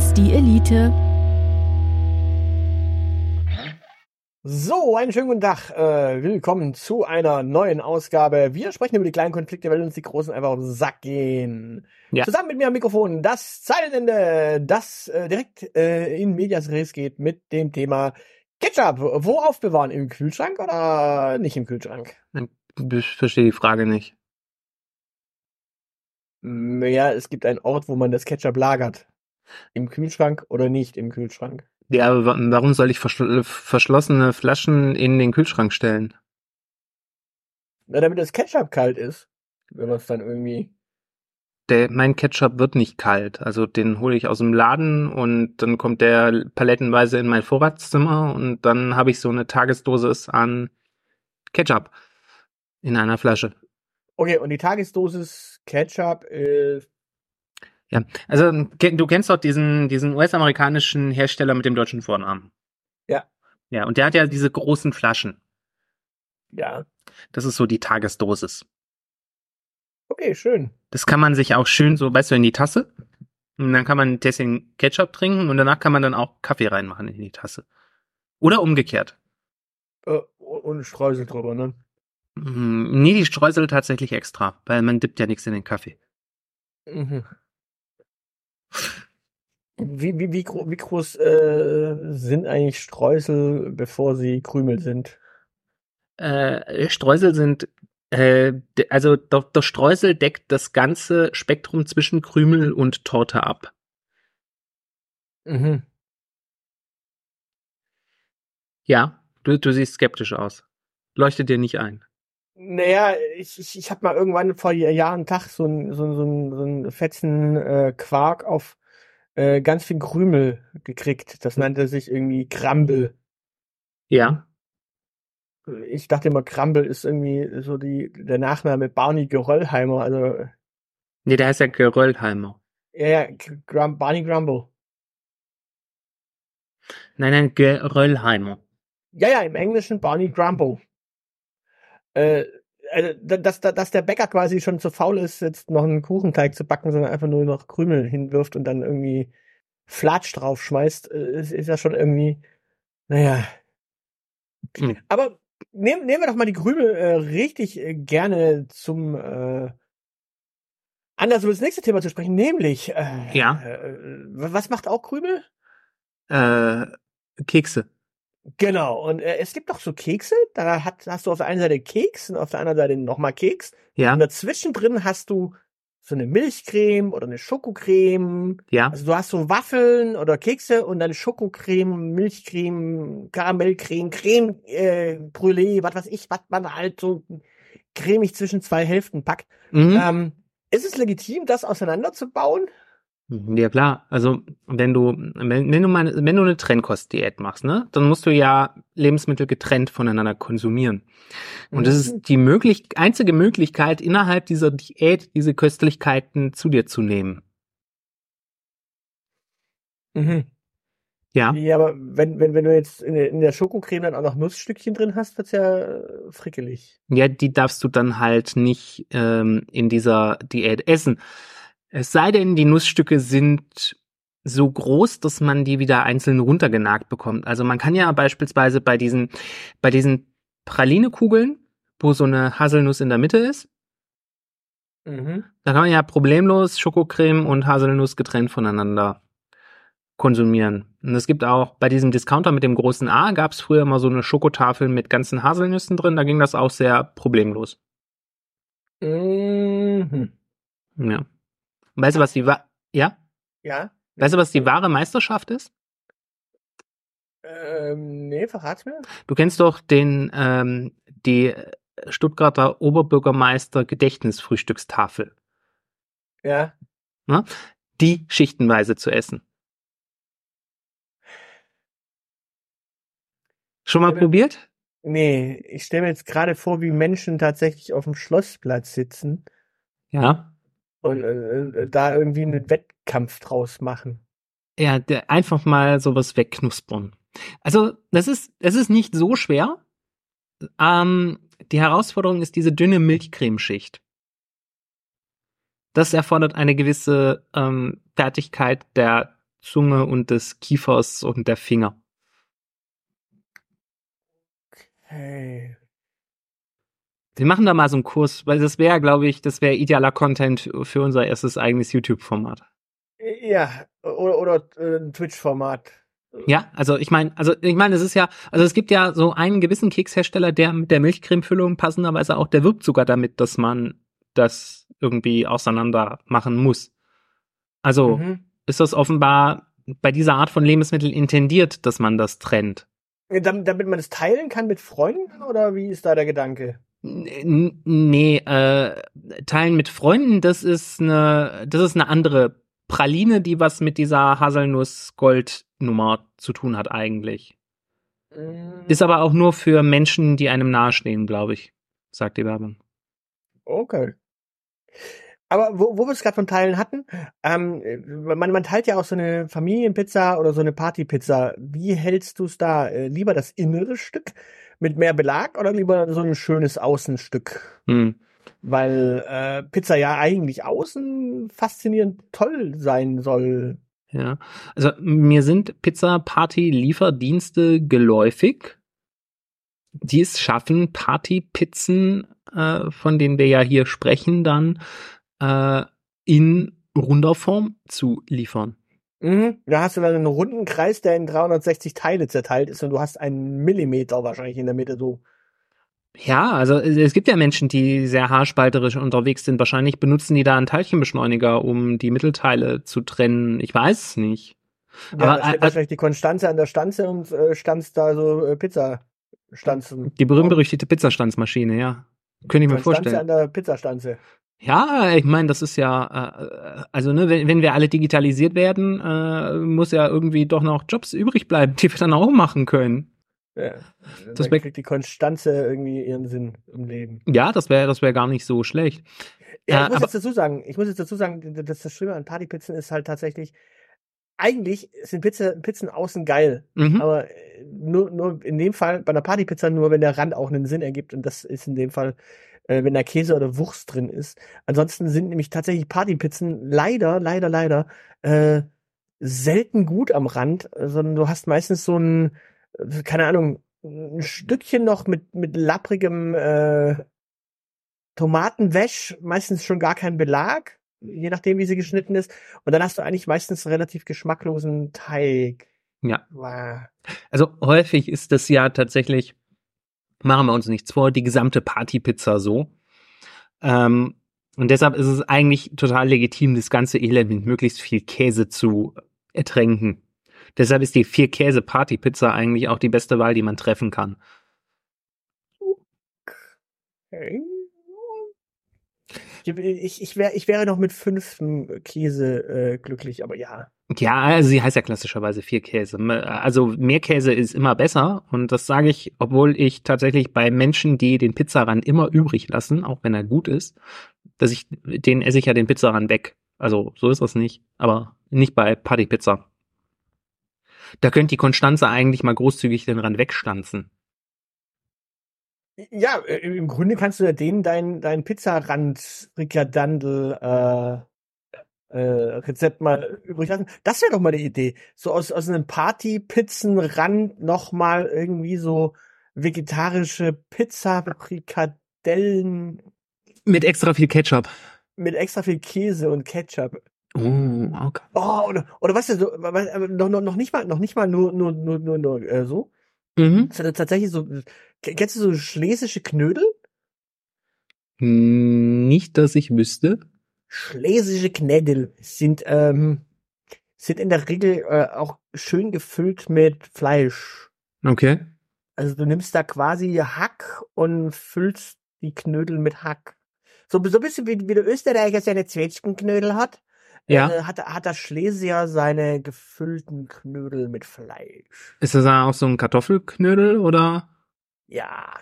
Ist die Elite. So, einen schönen guten Tag. Äh, willkommen zu einer neuen Ausgabe. Wir sprechen über die kleinen Konflikte, weil uns die großen einfach auf den Sack gehen. Ja. Zusammen mit mir am Mikrofon das Zeilenende, das äh, direkt äh, in Medias Res geht mit dem Thema Ketchup. Wo aufbewahren? Im Kühlschrank oder nicht im Kühlschrank? Ich verstehe die Frage nicht. Ja, es gibt einen Ort, wo man das Ketchup lagert. Im Kühlschrank oder nicht im Kühlschrank? Ja, aber wa- warum soll ich verschl verschlossene Flaschen in den Kühlschrank stellen? Na, damit das Ketchup kalt ist. Wenn man es dann irgendwie. Der, mein Ketchup wird nicht kalt. Also den hole ich aus dem Laden und dann kommt der palettenweise in mein Vorratszimmer und dann habe ich so eine Tagesdosis an Ketchup in einer Flasche. Okay, und die Tagesdosis Ketchup ist. Ja, also ke- du kennst doch diesen, diesen US-amerikanischen Hersteller mit dem deutschen Vornamen. Ja. Ja, und der hat ja diese großen Flaschen. Ja. Das ist so die Tagesdosis. Okay, schön. Das kann man sich auch schön so, weißt du, in die Tasse. Und dann kann man ein Tässchen Ketchup trinken und danach kann man dann auch Kaffee reinmachen in die Tasse. Oder umgekehrt. Äh, und Streusel drüber, ne? Mm, Nee, die Streusel tatsächlich extra, weil man dippt ja nichts in den Kaffee. Mhm. Wie, wie, wie, wie groß äh, sind eigentlich Streusel, bevor sie Krümel sind? Äh, Streusel sind, äh, also der, der Streusel deckt das ganze Spektrum zwischen Krümel und Torte ab. Mhm. Ja, du, du siehst skeptisch aus. Leuchtet dir nicht ein. Naja, ich, ich, ich habe mal irgendwann vor Jahren Tag so ein so, so, ein- so ein fetzen äh, Quark auf äh, ganz viel Krümel gekriegt. Das nannte sich irgendwie Crumble. Ja, Ich dachte immer, Crumble ist irgendwie so die der Nachname Barney Geröllheimer. Also nee, der heißt ja Geröllheimer. ja, ja, Grum Barney Grumble. Nein, nein, Geröllheimer. Ja, ja, im Englischen Barney Grumble. Äh, also, da- dass, da- dass der Bäcker quasi schon zu faul ist, jetzt noch einen Kuchenteig zu backen, sondern einfach nur noch Krümel hinwirft und dann irgendwie Flatsch draufschmeißt, äh, ist, ist ja schon irgendwie, naja. Hm. Aber nehmen, nehmen wir doch mal die Krümel äh, richtig äh, gerne zum äh, anders über das nächste Thema zu sprechen, nämlich äh, Ja. äh, was macht auch Krümel? Äh, Kekse. Genau, und äh, es gibt doch so Kekse, da hat, hast du auf der einen Seite Keks und auf der anderen Seite nochmal Keks. Ja, Und dazwischen drin hast du so eine Milchcreme oder eine Schokocreme. ja. Also du hast so Waffeln oder Kekse und dann Schokocreme, Milchcreme, Karamellcreme, Creme, äh, Brûlée, was weiß ich, was man halt so cremig zwischen zwei Hälften packt. Mhm. Ähm, ist es legitim, das auseinanderzubauen? Ja klar, also wenn du wenn, wenn du mal wenn du eine Trennkostdiät machst, ne, dann musst du ja Lebensmittel getrennt voneinander konsumieren. Und das Mhm. ist die möglich einzige Möglichkeit innerhalb dieser Diät diese Köstlichkeiten zu dir zu nehmen. Mhm. Ja, Ja, aber wenn, wenn, wenn du jetzt in der, in der Schokocreme dann auch noch Nussstückchen drin hast, wird's ja äh, frickelig. ja, die darfst du dann halt nicht ähm, in dieser Diät essen. Es sei denn, die Nussstücke sind so groß, dass man die wieder einzeln runtergenagt bekommt. Also man kann ja beispielsweise bei diesen, bei diesen Pralinekugeln, wo so eine Haselnuss in der Mitte ist, Mhm. da kann man ja problemlos Schokocreme und Haselnuss getrennt voneinander konsumieren. Und es gibt auch bei diesem Discounter mit dem großen A gab es früher immer so eine Schokotafel mit ganzen Haselnüssen drin. Da ging das auch sehr problemlos. Mhm. Ja. Weißt du, was die wa ja? Ja? Weißt du, was die wahre Meisterschaft ist? Ähm, nee, verrat's mir. Du kennst doch den ähm, die Stuttgarter Oberbürgermeister Gedächtnisfrühstückstafel. Ja. Die schichtenweise zu essen. Schon mal probiert? Nee, ich stelle mir jetzt gerade vor, wie Menschen tatsächlich auf dem Schlossplatz sitzen Ja. Und äh, äh, da irgendwie einen Wettkampf draus machen. Ja, der, einfach mal sowas wegknuspern. Also, das ist, das ist nicht so schwer. Ähm, die Herausforderung ist diese dünne Milchcremeschicht. Das erfordert eine gewisse ähm, Fertigkeit der Zunge und des Kiefers und der Finger. Hey. Wir machen da mal so einen Kurs, weil das wäre, glaube ich, das wäre idealer Content für unser erstes eigenes YouTube-Format. Ja, oder, oder äh, ein Twitch-Format. Ja, also ich meine, also ich meine, es ist ja, also es gibt ja so einen gewissen Kekshersteller, der mit der Milchcremefüllung passenderweise auch, der wirbt sogar damit, dass man das irgendwie auseinander machen muss. Also Mhm. ist das offenbar bei dieser Art von Lebensmittel intendiert, dass man das trennt. Damit, damit man es teilen kann mit Freunden oder wie ist da der Gedanke? Nee, äh, teilen mit Freunden, das ist eine, das ist eine andere Praline, die was mit dieser Haselnuss-Gold-Nummer zu tun hat eigentlich. Mm, Ist aber auch nur für Menschen, die einem nahestehen, glaube ich, sagt die Werbung. Okay. Aber wo, wo wir es gerade von Teilen hatten, ähm, man, man teilt ja auch so eine Familienpizza oder so eine Partypizza. Wie hältst du es da? Äh, lieber das innere Stück mit mehr Belag oder lieber so ein schönes Außenstück? Hm. Weil äh, Pizza ja eigentlich außen faszinierend toll sein soll. Ja, also mir sind Pizza-Party-Lieferdienste geläufig, die es schaffen, Partypizzen, äh, von denen wir ja hier sprechen, dann äh, in runder Form zu liefern. Mhm. Da hast du dann einen runden Kreis, der in 360 Teile zerteilt ist und du hast einen Millimeter wahrscheinlich in der Mitte so. Ja, also es gibt ja Menschen, die sehr haarspalterisch unterwegs sind. Wahrscheinlich benutzen die da einen Teilchenbeschleuniger, um die Mittelteile zu trennen. Ich weiß es nicht. Ja, Aber, da steht äh, wahrscheinlich die Konstanze an der Stanze und äh, stanzt da so äh, Pizzastanzen. Die berühmt-berüchtigte Pizzastandsmaschine, ja. Könnte ich mir Konstanze vorstellen. an der Pizzastanze. Ja, ich meine, das ist ja, äh, also ne, wenn, wenn wir alle digitalisiert werden, äh, muss ja irgendwie doch noch Jobs übrig bleiben, die wir dann auch machen können. Ja. Das wär- kriegt die Konstanze irgendwie ihren Sinn im Leben. Ja, das wäre das wäre gar nicht so schlecht. Ja, Äh, ich muss aber- jetzt dazu sagen, ich muss jetzt dazu sagen, dass das Schlimme an Partypizzen ist halt tatsächlich, eigentlich sind Pizza, Pizzen außen geil, Mhm. aber äh, nur, nur in dem Fall bei einer Partypizza nur, wenn der Rand auch einen Sinn ergibt und das ist in dem Fall, äh, wenn da Käse oder Wurst drin ist. Ansonsten sind nämlich tatsächlich Partypizzen leider, leider, leider äh, selten gut am Rand, sondern du hast meistens so ein, äh, keine Ahnung, ein Stückchen noch mit mit lapprigem äh, Tomatenwäsch, meistens schon gar kein Belag, je nachdem, wie sie geschnitten ist. Und dann hast du eigentlich meistens relativ geschmacklosen Teig. Ja. Wow. Also häufig ist das ja tatsächlich, machen wir uns nichts vor, die gesamte Partypizza so. Ähm, und deshalb ist es eigentlich total legitim, das ganze Elend mit möglichst viel Käse zu ertränken. Deshalb ist die vier Käse Partypizza eigentlich auch die beste Wahl, die man treffen kann. Okay. Ich, ich, ich, wär, ich wäre noch mit fünf Käse äh, glücklich, aber ja. Ja, also sie heißt ja klassischerweise vier Käse. Also mehr Käse ist immer besser und das sage ich, obwohl ich tatsächlich bei Menschen, die den Pizzarand immer übrig lassen, auch wenn er gut ist, dass ich, den esse ich ja den Pizzarand weg. Also so ist das nicht, aber nicht bei Partypizza. Da könnte die Konstanze eigentlich mal großzügig den Rand wegstanzen. Ja, äh, im Grunde kannst du ja den dein, dein Pizzarand Ricardandel äh, äh, Rezept mal übrig lassen. Das wäre doch mal eine Idee. So aus, aus einem Party-Pizzenrand noch mal irgendwie so vegetarische Pizza Frikadellen Mit extra viel Ketchup. mit extra viel Käse und Ketchup. Oh, okay. Oh, oder, oder was ist so, noch, noch, noch nicht mal, noch nicht mal nur, nur, nur, nur, nur äh, so. Mhm. sondern tatsächlich so, kennst du so schlesische Knödel? Nicht, dass ich wüsste. Schlesische Knödel sind, ähm, sind in der Regel äh, auch schön gefüllt mit Fleisch. Okay. Also du nimmst da quasi Hack und füllst die Knödel mit Hack. So, so ein bisschen wie, wie der Österreicher seine Zwetschgenknödel hat, Ja. äh, hat, hat der Schlesier seine gefüllten Knödel mit Fleisch. Ist das dann auch so ein Kartoffelknödel oder? Ja,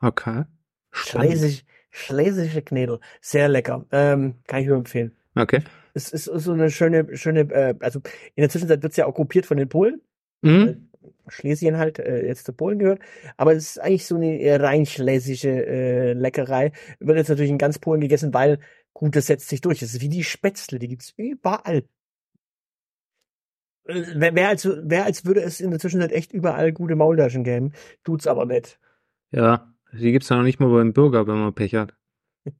Okay. Spannend. Schlesisch, schlesische Knödel. Sehr lecker. Ähm, kann ich nur empfehlen. Okay. Es ist so eine schöne, schöne, äh, also in der Zwischenzeit wird's ja okkupiert von den Polen. Mhm. Schlesien halt äh, jetzt zu Polen gehört. Aber es ist eigentlich so eine rein schlesische äh, Leckerei. Wird jetzt natürlich in ganz Polen gegessen, weil, gut, das setzt sich durch. Das ist wie die Spätzle, die gibt's überall. Äh, Wer, als, wer als würde es in der Zwischenzeit echt überall gute Maultaschen geben, tut's aber nicht. Ja. Die gibt's ja noch nicht mal beim Bürger, wenn man Pech hat.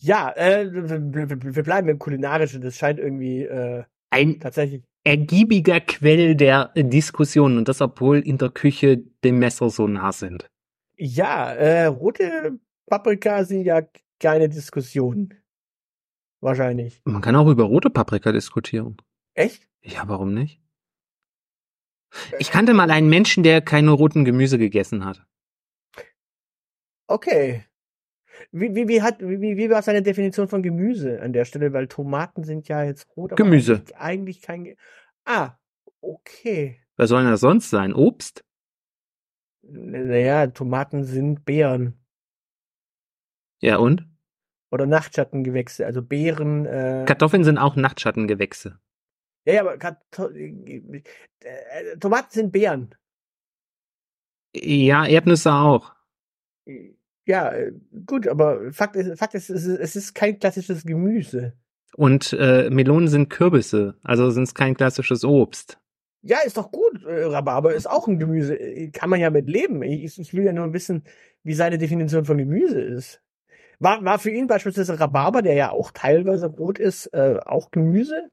Ja, äh, wir, wir, bleiben im Kulinarischen. Das scheint irgendwie äh, Ein tatsächlich ergiebiger Quell der Diskussion und das, obwohl in der Küche die Messer so nah sind. Ja, äh, rote Paprika sind ja keine Diskussion. Wahrscheinlich. Man kann auch über rote Paprika diskutieren. Echt? Ja, warum nicht? Ich kannte mal einen Menschen, der keine roten Gemüse gegessen hat. Okay. Wie, wie, wie hat, wie, wie war seine Definition von Gemüse an der Stelle? Weil Tomaten sind ja jetzt rot. Gemüse. Eigentlich, eigentlich kein, Ge ah, okay. Was soll denn das sonst sein? Obst? Naja, Tomaten sind Beeren. Ja, und? Oder Nachtschattengewächse, also Beeren, äh, Kartoffeln sind auch Nachtschattengewächse. Ja, ja, aber äh, äh, Tomaten sind Beeren. Ja, Erdnüsse auch. Ja, äh, gut, aber Fakt ist, Fakt ist, es ist, kein klassisches Gemüse. Und äh, Melonen sind Kürbisse, also sind es kein klassisches Obst. Ja, ist doch gut. Äh, Rhabarber ist auch ein Gemüse. Äh, Kann man ja mit leben. Ich, ich will ja nur wissen, wie seine Definition von Gemüse ist. War, war für ihn beispielsweise Rhabarber, der ja auch teilweise rot ist, äh, auch Gemüse?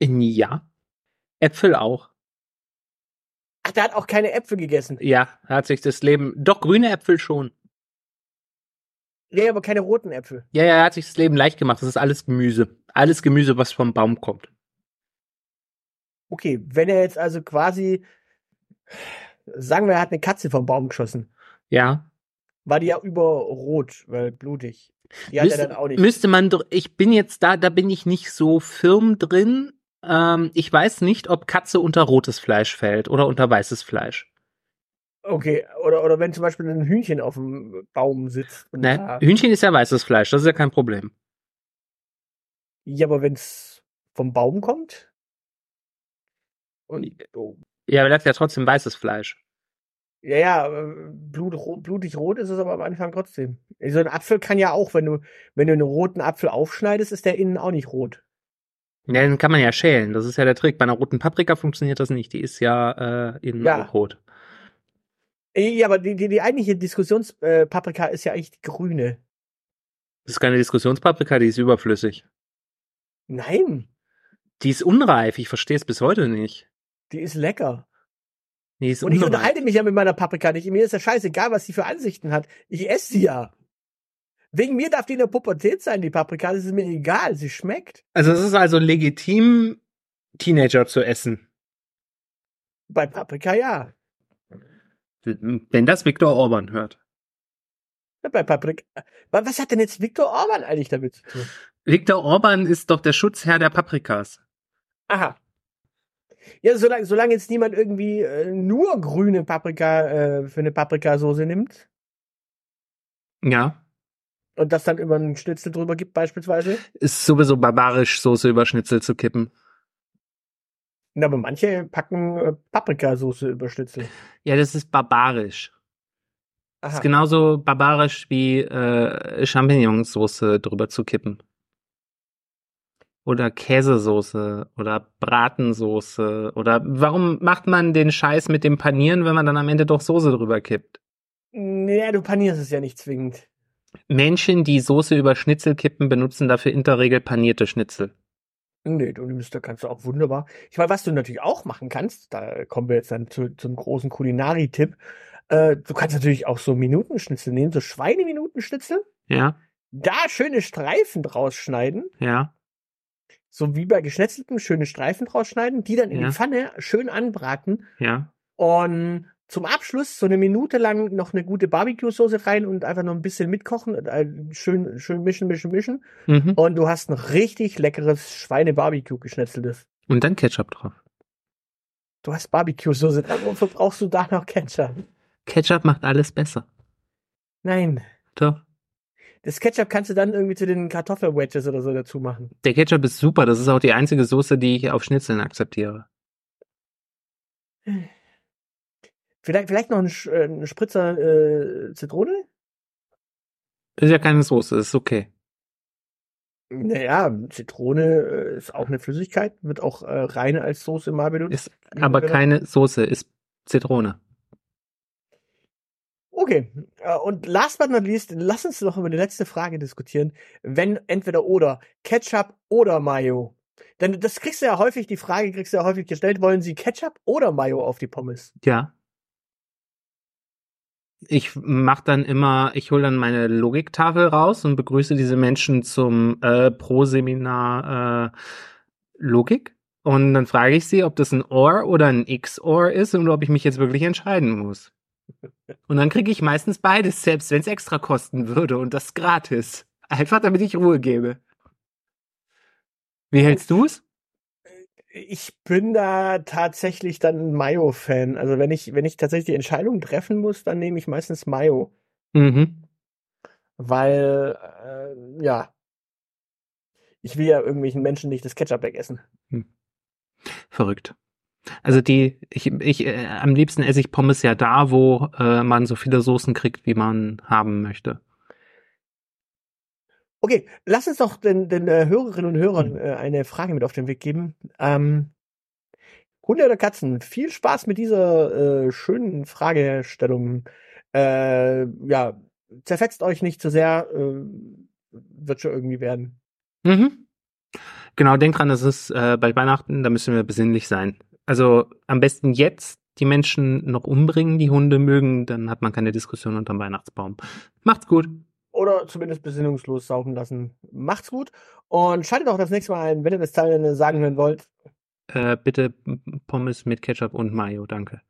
Ja. Äpfel auch. Ach, der hat auch keine Äpfel gegessen. Ja, hat sich das Leben. Doch, grüne Äpfel schon. Nee, aber keine roten Äpfel. Ja, ja, er hat sich das Leben leicht gemacht. Das ist alles Gemüse. Alles Gemüse, was vom Baum kommt. Okay, wenn er jetzt also quasi, sagen wir, er hat eine Katze vom Baum geschossen, Ja. war die ja überrot, weil blutig. Die hat er Müsste, dann auch nicht. müsste man doch, ich bin jetzt da, da bin ich nicht so firm drin. Ähm, ich weiß nicht, ob Katze unter rotes Fleisch fällt oder unter weißes Fleisch. Okay, oder, oder wenn zum Beispiel ein Hühnchen auf dem Baum sitzt. Und Ne? da- Hühnchen ist ja weißes Fleisch, das ist ja kein Problem. Ja, aber wenn's vom Baum kommt? Und, oh, Ja, aber das ist ja trotzdem weißes Fleisch. ja, ja, äh, Blut, blutig rot ist es aber am Anfang trotzdem. So ein Apfel kann ja auch, wenn du, wenn du einen roten Apfel aufschneidest, ist der innen auch nicht rot. Ja, den kann man ja schälen. Das ist ja der Trick. Bei einer roten Paprika funktioniert das nicht. Die ist ja äh, innen Ja. rot. Äh, Ja, aber die, die, die eigentliche Diskussionspaprika äh, ist ja eigentlich die grüne. Das ist keine Diskussionspaprika, die ist überflüssig. Nein, Die ist unreif. Ich verstehe es bis heute nicht. die ist lecker. Die ist Und ich unreif. unterhalte mich ja mit meiner Paprika nicht. Mir ist ja scheißegal, was sie für Ansichten hat. Ich esse sie ja. Wegen mir darf die in der Pubertät sein, die Paprika. Das ist mir egal. Sie schmeckt. Also es ist also legitim, Teenager zu essen. Bei Paprika ja. Wenn das Viktor Orban hört. Ja, Bei Paprika. Was hat denn jetzt Viktor Orban eigentlich damit zu tun? Viktor Orban ist doch der Schutzherr der Paprikas. Aha. Ja, solange, solange jetzt niemand irgendwie äh, nur grüne Paprika äh, für eine Paprikasauce nimmt Ja. Und das dann über einen Schnitzel drüber gibt beispielsweise. Ist sowieso barbarisch, Soße über Schnitzel zu kippen. Na, aber manche packen äh, Paprikasauce über Schnitzel. Ja, das ist barbarisch. Aha. Ist genauso barbarisch wie äh, Champignonsauce drüber zu kippen. Oder Käsesoße oder Bratensoße oder warum macht man den Scheiß mit dem Panieren, wenn man dann am Ende doch Soße drüber kippt? Naja, du panierst es ja nicht zwingend. Menschen, die Soße über Schnitzel kippen, benutzen dafür in der Regel panierte Schnitzel. Nee, du nimmst da kannst du auch wunderbar. Ich meine, was du natürlich auch machen kannst, da kommen wir jetzt dann zu, zum großen Kulinari-Tipp. Äh, du kannst natürlich auch so Minutenschnitzel nehmen, so Schweineminutenschnitzel. Ja, Da schöne Streifen draus schneiden, ja, so wie bei geschnetzeltem schöne Streifen draus schneiden, die dann in Ja. die Pfanne schön anbraten ja. und zum Abschluss so eine Minute lang noch eine gute Barbecue-Soße rein und einfach noch ein bisschen mitkochen, äh, schön, schön mischen, mischen, mischen. Mhm. Und du hast ein richtig leckeres Schweine-Barbecue geschnetzeltes. Und dann Ketchup drauf. Du hast Barbecue-Soße, dann wofür brauchst du da noch Ketchup? Ketchup macht alles besser. Nein. Doch. Das Ketchup kannst du dann irgendwie zu den Kartoffelwedges oder so dazu machen. Der Ketchup ist super. Das ist auch die einzige Soße, die ich auf Schnitzeln akzeptiere. Vielleicht, vielleicht noch ein, äh, ein Spritzer äh, Zitrone? Ist ja keine Soße, ist okay. Naja, Zitrone äh, ist auch eine Flüssigkeit, wird auch äh, rein als Soße mal benutzt. Ist aber keine Soße, ist Zitrone. Okay, äh, und last but not least, lass uns noch über die letzte Frage diskutieren. Wenn entweder oder, Ketchup oder Mayo. Denn das kriegst du ja häufig, die Frage kriegst du ja häufig gestellt, wollen Sie Ketchup oder Mayo auf die Pommes? Ja. Ich mach dann immer, ich hole dann meine Logiktafel raus und begrüße diese Menschen zum äh, Pro-Seminar äh, Logik. Und dann frage ich sie, ob das ein OR oder ein XOR ist und ob ich mich jetzt wirklich entscheiden muss. Und dann kriege ich meistens beides, selbst wenn es extra kosten würde und das gratis. Einfach damit ich Ruhe gebe. Wie hältst du es? Ich bin da tatsächlich dann ein Mayo-Fan. Also wenn ich, wenn ich tatsächlich die Entscheidung treffen muss, dann nehme ich meistens Mayo. Mhm. Weil, äh, ja, ich will ja irgendwelchen Menschen nicht das Ketchup wegessen. Verrückt. Also die, ich, ich, äh, am liebsten esse ich Pommes ja da, wo äh, man so viele Soßen kriegt, wie man haben möchte. Okay, lass uns doch den, den äh, Hörerinnen und Hörern äh, eine Frage mit auf den Weg geben. Ähm, Hunde oder Katzen? Viel Spaß mit dieser äh, schönen Fragestellung. Äh, ja, zerfetzt euch nicht zu sehr, äh, wird schon irgendwie werden. Mhm. Genau, denk dran, das ist äh, bei Weihnachten, da müssen wir besinnlich sein. Also am besten jetzt die Menschen noch umbringen, die Hunde mögen, dann hat man keine Diskussion unterm Weihnachtsbaum. Macht's gut. Oder zumindest besinnungslos saugen lassen. Macht's gut und schaltet auch das nächste Mal ein, wenn ihr das Teil sagen hören wollt. Äh, bitte Pommes mit Ketchup und Mayo, danke.